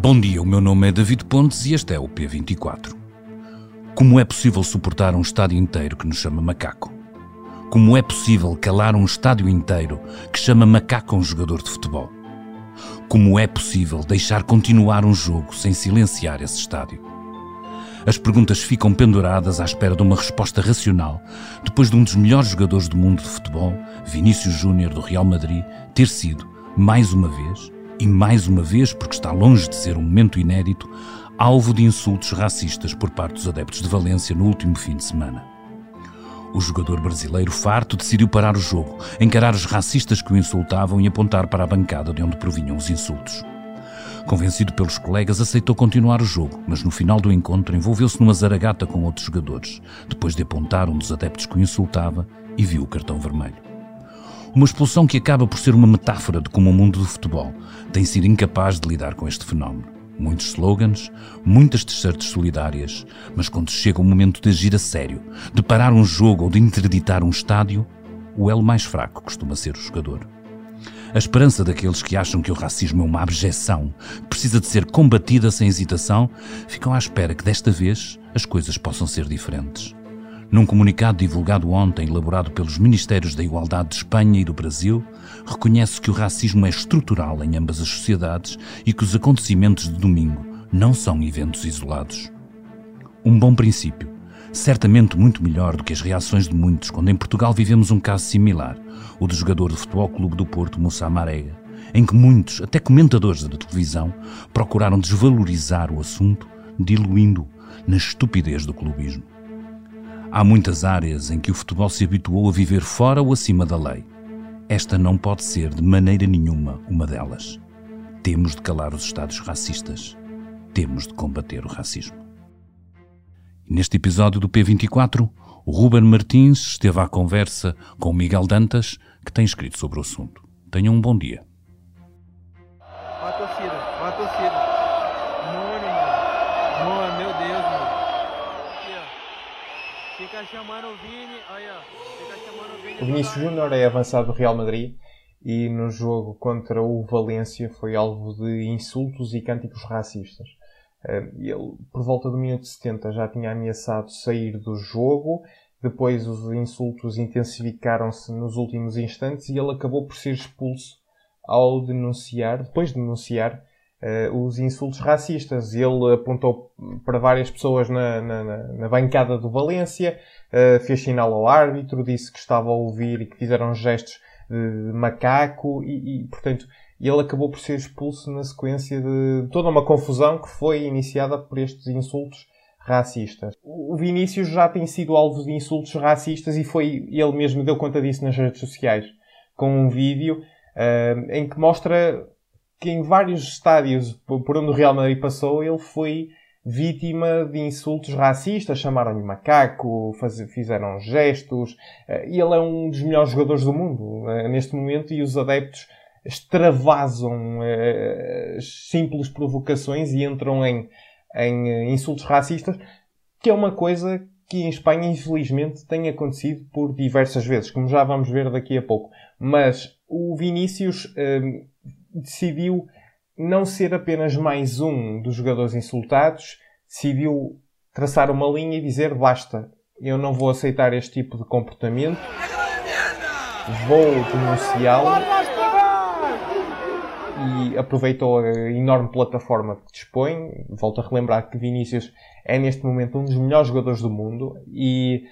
Bom dia, o meu nome é David Pontes e este é o P24. Como é possível suportar um estádio inteiro que nos chama macaco? Como é possível calar um estádio inteiro que chama macaco um jogador de futebol? Como é possível deixar continuar um jogo sem silenciar esse estádio? As perguntas ficam penduradas à espera de uma resposta racional, depois de um dos melhores jogadores do mundo de futebol, Vinícius Júnior do Real Madrid, ter sido, mais uma vez, e mais uma vez porque está longe de ser um momento inédito, alvo de insultos racistas por parte dos adeptos de Valência no último fim de semana. O jogador brasileiro farto decidiu parar o jogo, encarar os racistas que o insultavam e apontar para a bancada de onde provinham os insultos. Convencido pelos colegas, aceitou continuar o jogo, mas no final do encontro envolveu-se numa zaragata com outros jogadores, depois de apontar um dos adeptos que o insultava e viu o cartão vermelho. Uma expulsão que acaba por ser uma metáfora de como o mundo do futebol tem sido incapaz de lidar com este fenómeno. Muitos slogans, muitas t-shirts solidárias, mas quando chega o momento de agir a sério, de parar um jogo ou de interditar um estádio, o elo mais fraco costuma ser o jogador. A esperança daqueles que acham que o racismo é uma abjeção, precisa de ser combatida sem hesitação, ficam à espera que desta vez as coisas possam ser diferentes. Num comunicado divulgado ontem, elaborado pelos Ministérios da Igualdade de Espanha e do Brasil, reconhece que o racismo é estrutural em ambas as sociedades e que os acontecimentos de domingo não são eventos isolados. Um bom princípio, certamente muito melhor do que as reações de muitos quando em Portugal vivemos um caso similar, o do jogador do Futebol Clube do Porto, Moussa Marega, em que muitos, até comentadores da televisão, procuraram desvalorizar o assunto, diluindo na estupidez do clubismo. Há muitas áreas em que o futebol se habituou a viver fora ou acima da lei. Esta não pode ser de maneira nenhuma uma delas. Temos de calar os Estados racistas. Temos de combater o racismo. Neste episódio do P24, o Ruben Martins esteve à conversa com o Miguel Dantas, que tem escrito sobre o assunto. Tenham um bom dia. Fica chamando o Vini, aí, ó. Fica chamando o Vini. O Vinícius Júnior é avançado do Real Madrid e no jogo contra o Valência foi alvo de insultos e cânticos racistas. Eh, Ele, por volta do minuto 70, já tinha ameaçado sair do jogo. Depois os insultos intensificaram-se nos últimos instantes e ele acabou por ser expulso ao denunciar, depois de denunciar, eh, os insultos racistas. Ele apontou para várias pessoas na, na- na- bancada do Valência, eh, fez sinal ao árbitro, disse que estava a ouvir e que fizeram gestos de macaco e, e, portanto, ele acabou por ser expulso na sequência de toda uma confusão que foi iniciada por estes insultos racistas. O Vinícius já tem sido alvo de insultos racistas e foi ele mesmo deu conta disso nas redes sociais com um vídeo eh, em que mostra que em vários estádios por onde o Real Madrid passou ele foi vítima de insultos racistas, chamaram-lhe macaco, faz- fizeram gestos, eh, e ele é um dos melhores jogadores do mundo eh, neste momento e os adeptos extravasam eh, simples provocações e entram em, em insultos racistas, que é uma coisa que em Espanha, infelizmente, tem acontecido por diversas vezes, como já vamos ver daqui a pouco. Mas o Vinícius decidiu não ser apenas mais um dos jogadores insultados, decidiu traçar uma linha e dizer basta, eu não vou aceitar este tipo de comportamento, vou denunciá-lo e aproveitou a enorme plataforma que dispõe. Volto a relembrar que Vinícius é neste momento um dos melhores jogadores do mundo e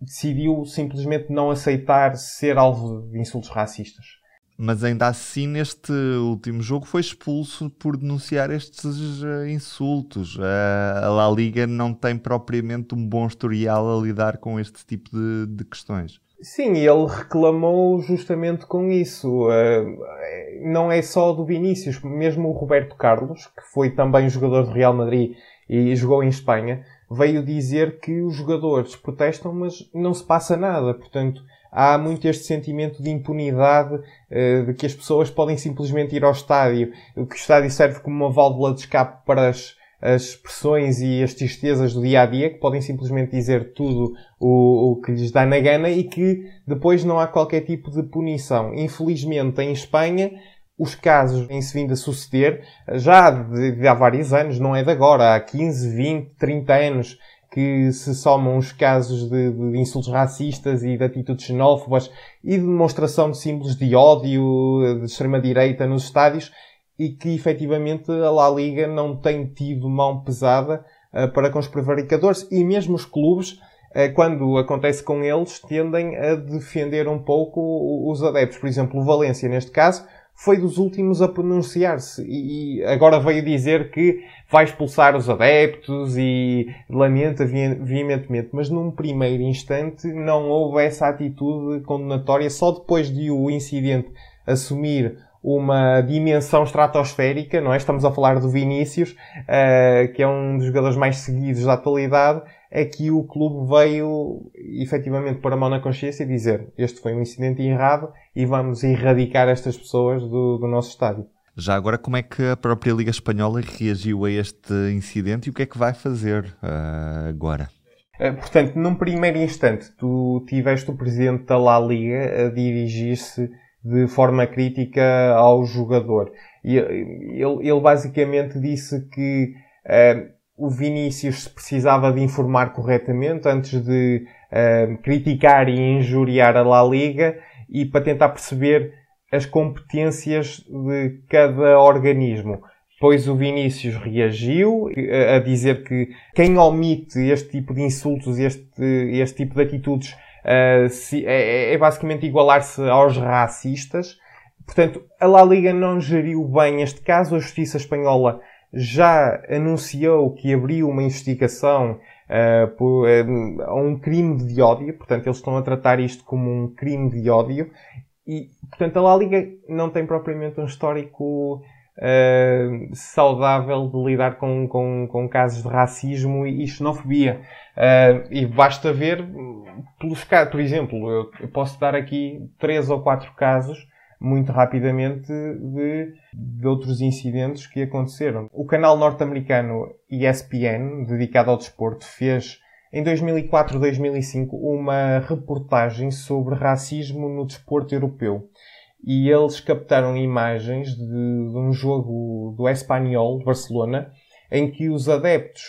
decidiu simplesmente não aceitar ser alvo de insultos racistas. Mas ainda assim, neste último jogo, foi expulso por denunciar estes eh, insultos. Eh, a La Liga não tem propriamente um bom historial a lidar com este tipo de, de questões. Sim, ele reclamou justamente com isso. Não é só do Vinícius, mesmo o Roberto Carlos, que foi também jogador do Real Madrid e jogou em Espanha, veio dizer que os jogadores protestam, mas não se passa nada. Portanto, há muito este sentimento de impunidade, uh, de que as pessoas podem simplesmente ir ao estádio, que o estádio serve como uma válvula de escape para as, as pressões e as tristezas do dia a dia, que podem simplesmente dizer tudo o, o que lhes dá na gana e que depois não há qualquer tipo de punição. Infelizmente, em Espanha, os casos têm-se vindo a suceder já de, de, há vários anos, não é de agora, há 15, 20, 30 anos que se somam os casos de, de insultos racistas e de atitudes xenófobas e de demonstração de símbolos de ódio de extrema-direita nos estádios e que efetivamente a La Liga não tem tido mão pesada uh, para com os prevaricadores e mesmo os clubes uh, quando acontece com eles, tendem a defender um pouco os adeptos. Por exemplo, o Valência, neste caso, foi dos últimos a pronunciar-se. E agora veio dizer que vai expulsar os adeptos e lamenta veementemente, mas num primeiro instante não houve essa atitude condenatória, só depois de o incidente assumir uma dimensão estratosférica, não é? Estamos a falar do Vinícius, uh, que é um dos jogadores mais seguidos da atualidade, é que o clube veio efetivamente pôr a mão na consciência e dizer este foi um incidente errado e vamos erradicar estas pessoas do, do nosso estádio. Já agora, como é que a própria Liga Espanhola reagiu a este incidente e o que é que vai fazer uh, agora? Uh, portanto, num primeiro instante, tu tiveste o presidente da La Liga a dirigir-se de forma crítica ao jogador. E ele, ele basicamente disse que uh, o Vinícius precisava de informar corretamente antes de uh, criticar e injuriar a La Liga e para tentar perceber as competências de cada organismo. Pois o Vinícius reagiu a dizer que quem omite este tipo de insultos, este, este tipo de atitudes, uh, se, é, é basicamente igualar-se aos racistas. Portanto, a La Liga não geriu bem este caso. A Justiça Espanhola já anunciou que abriu uma investigação uh, por uh, um crime de ódio, portanto eles estão a tratar isto como um crime de ódio e, portanto, a La Liga não tem propriamente um histórico uh, saudável de lidar com, com, com, casos de racismo e xenofobia. e basta ver pelos por exemplo, eu, eu posso dar aqui três ou quatro casos muito rapidamente de, de outros incidentes que aconteceram. O canal norte-americano ESPN, dedicado ao desporto, fez em 2004-2005 uma reportagem sobre racismo no desporto europeu. E eles captaram imagens de, de um jogo do Espanhol, Barcelona, em que os adeptos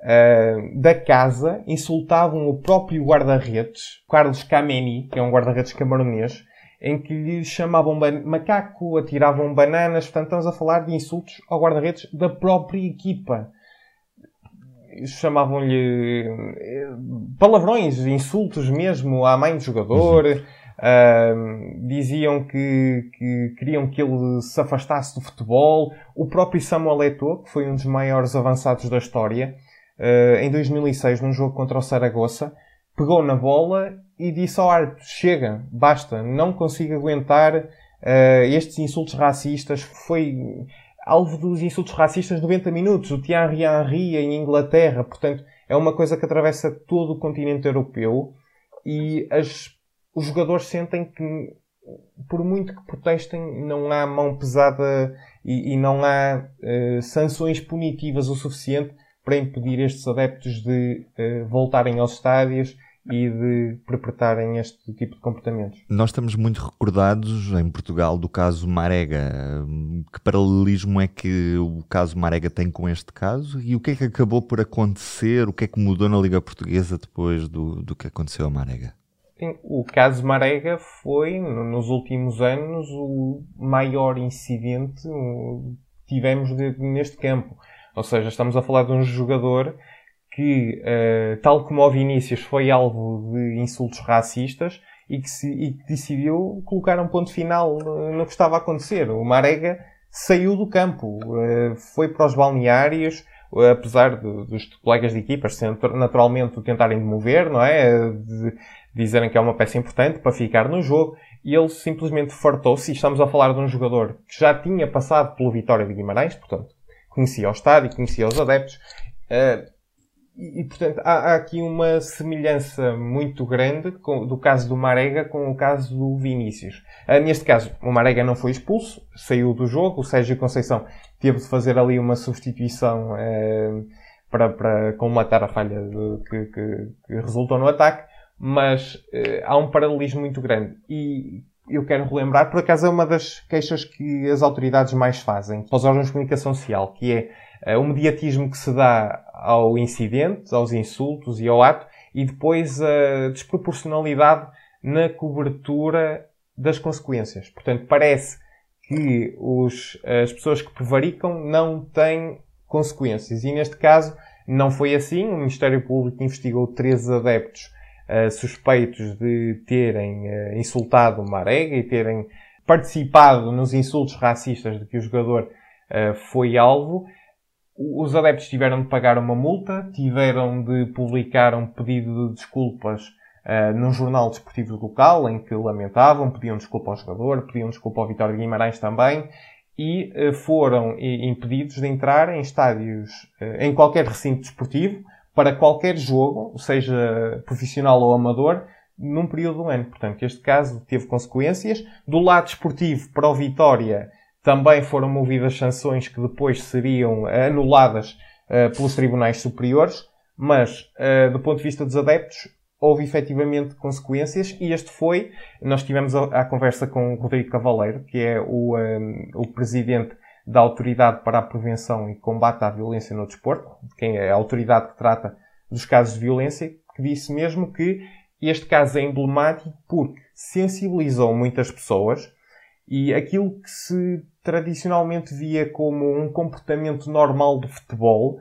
uh, da casa insultavam o próprio guarda-redes, Carlos Kameni, que é um guarda-redes camaronês, em que lhe chamavam macaco, atiravam bananas. Portanto, estamos a falar de insultos ao guarda-redes da própria equipa. Chamavam-lhe eh, palavrões, insultos mesmo à mãe do jogador. Uhum. Uh, diziam que, que, queriam que ele se afastasse do futebol. O próprio Samuel Eto'o, que foi um dos maiores avançados da história, uh, em 2006, num jogo contra o Saragossa, pegou na bola e disse ao árbitro: chega, basta, não consigo aguentar uh, estes insultos racistas. Foi alvo dos insultos racistas 90 minutos. O Thierry Henry em Inglaterra, portanto, é uma coisa que atravessa todo o continente europeu e as, os jogadores sentem que, por muito que protestem, não há mão pesada e, e não há uh, sanções punitivas o suficiente para impedir estes adeptos de uh, voltarem aos estádios e de perpetrarem este tipo de comportamentos. Nós estamos muito recordados em Portugal do caso Marega. Que paralelismo é que o caso Marega tem com este caso e o que é que acabou por acontecer? O que é que mudou na Liga Portuguesa depois do, do que aconteceu a Marega? O caso Marega foi, nos últimos anos, o maior incidente que tivemos neste campo. Ou seja, estamos a falar de um jogador que, uh, tal como o Vinícius, foi alvo de insultos racistas e que, se, e que decidiu colocar um ponto final no que estava a acontecer. O Marega saiu do campo, uh, foi para os balneários, apesar de, dos colegas de equipas naturalmente o tentarem demover, não é? De dizerem que é uma peça importante para ficar no jogo, e ele simplesmente fartou-se, estamos a falar de um jogador que já tinha passado pelo Vitória de Guimarães, portanto, conhecia o estádio, conhecia os adeptos, uh, e, portanto, há, há, aqui uma semelhança muito grande com, do caso do Marega com o caso do Vinícius. Uh, neste caso, o Marega não foi expulso, saiu do jogo, o Sérgio Conceição teve de fazer ali uma substituição uh, para, para colmatar a falha de, que, que, que, resultou no ataque, mas uh, há um paralelismo muito grande. E eu quero relembrar, por acaso é uma das queixas que as autoridades mais fazem, aos órgãos de comunicação social, que é uh, o mediatismo que se dá ao incidente, aos insultos e ao ato, e depois a desproporcionalidade na cobertura das consequências. Portanto, parece que os, as pessoas que prevaricam não têm consequências. E neste caso não foi assim. O Ministério Público investigou três adeptos uh, suspeitos de terem uh, insultado o Marega e terem participado nos insultos racistas de que o jogador uh, foi alvo. Os adeptos tiveram de pagar uma multa, tiveram de publicar um pedido de desculpas uh, num jornal desportivo local, em que lamentavam, pediam desculpa ao jogador, pediam desculpa ao Vitória de Guimarães também, e uh, foram impedidos de entrar em estádios, em qualquer recinto desportivo, para qualquer jogo, seja profissional ou amador, num período do ano. Portanto, este caso teve consequências. Do lado desportivo, para o Vitória, também foram movidas sanções que depois seriam anuladas uh, pelos tribunais superiores, mas uh, do ponto de vista dos adeptos, houve efetivamente consequências e este foi, nós tivemos a, a conversa com o Rodrigo Cavaleiro, que é o, um, eh, o presidente da Autoridade para a Prevenção e Combate à Violência no Desporto, quem é a autoridade que trata dos casos de violência, que disse mesmo que este caso é emblemático porque sensibilizou muitas pessoas e aquilo que se tradicionalmente via como um comportamento normal do futebol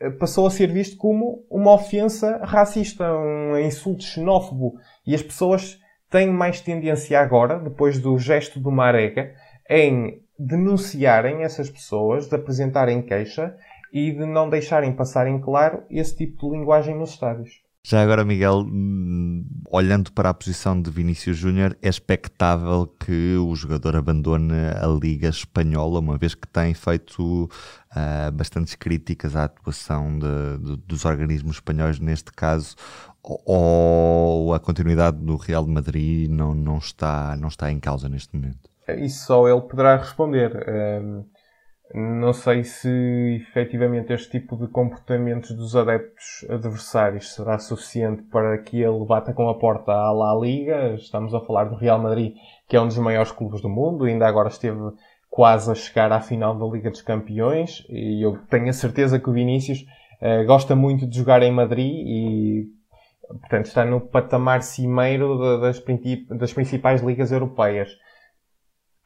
eh, passou a ser visto como uma ofensa racista, um insulto xenófobo. E as pessoas têm mais tendência agora, depois do gesto do Marega, em denunciarem essas pessoas, de apresentarem queixa e de não deixarem passar em claro esse tipo de linguagem nos estádios. Já agora, Miguel, hum, olhando para a posição de Vinícius Júnior, é expectável que o jogador abandone a Liga Espanhola, uma vez que tem feito uh, bastantes críticas à atuação de, de, dos organismos espanhóis neste caso, ou a continuidade do Real de Madrid não, não, está, não está em causa neste momento? Isso só ele poderá responder. Um não sei se efetivamente este tipo de comportamentos dos adeptos adversários será suficiente para que ele bata com a porta à La Liga. Estamos a falar do Real Madrid, que é um dos maiores clubes do mundo, ainda agora esteve quase a chegar à final da Liga dos Campeões e eu tenho a certeza que o Vinícius uh, gosta muito de jogar em Madrid e portanto está no patamar cimeiro das, das principais ligas europeias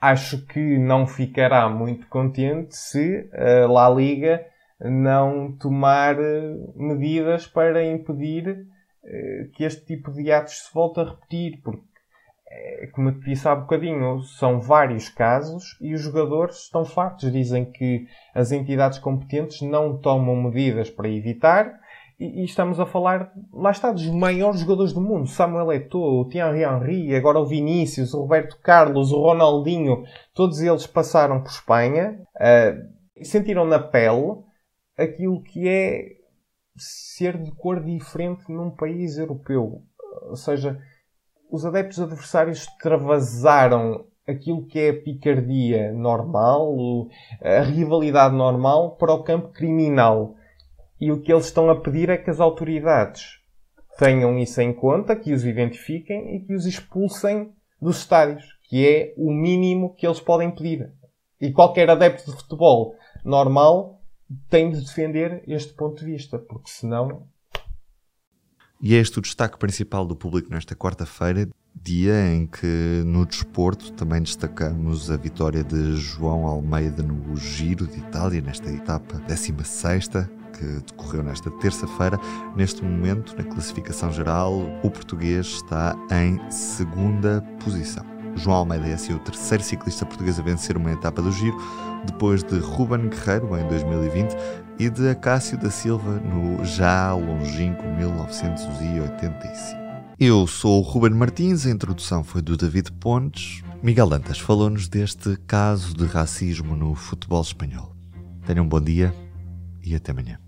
acho que não ficará muito contente se a La Liga não tomar eh, medidas para impedir eh, que este tipo de atos se volte a repetir, porque, eh, como eu disse há bocadinho, são vários casos e os jogadores estão fartos. Dizem que as entidades competentes não tomam medidas para evitar e, estamos a falar, lá está, dos maiores jogadores do mundo. Samuel Eto'o, o Thierry Henry, agora o Vinícius, o Roberto Carlos, o Ronaldinho. Todos eles passaram por Espanha uh, e sentiram na pele aquilo que é ser de cor diferente num país europeu. Ou seja, os adeptos adversários extravasaram aquilo que é a picardia normal, a rivalidade normal, para o campo criminal. E o que eles estão a pedir é que as autoridades tenham isso em conta, que os identifiquem e que os expulsem dos estádios, que é o mínimo que eles podem pedir. E qualquer adepto de futebol normal tem de defender este ponto de vista, porque senão. E é este o destaque principal do público nesta quarta-feira, dia em que no desporto também destacamos a vitória de João Almeida no Giro de Itália, nesta etapa 16 que decorreu nesta terça-feira. Neste momento, na classificação geral, o português está em segunda posição. João Almeida é assim o terceiro ciclista português a vencer uma etapa do Giro, depois de Ruben Guerreiro em 2020 e de Acácio da Silva no já longínquo 1985. Eu sou o Ruben Martins, a introdução foi do David Pontes. Miguel Dantas falou-nos deste caso de racismo no futebol espanhol. Tenham um bom dia e até amanhã.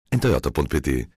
em toyota.pt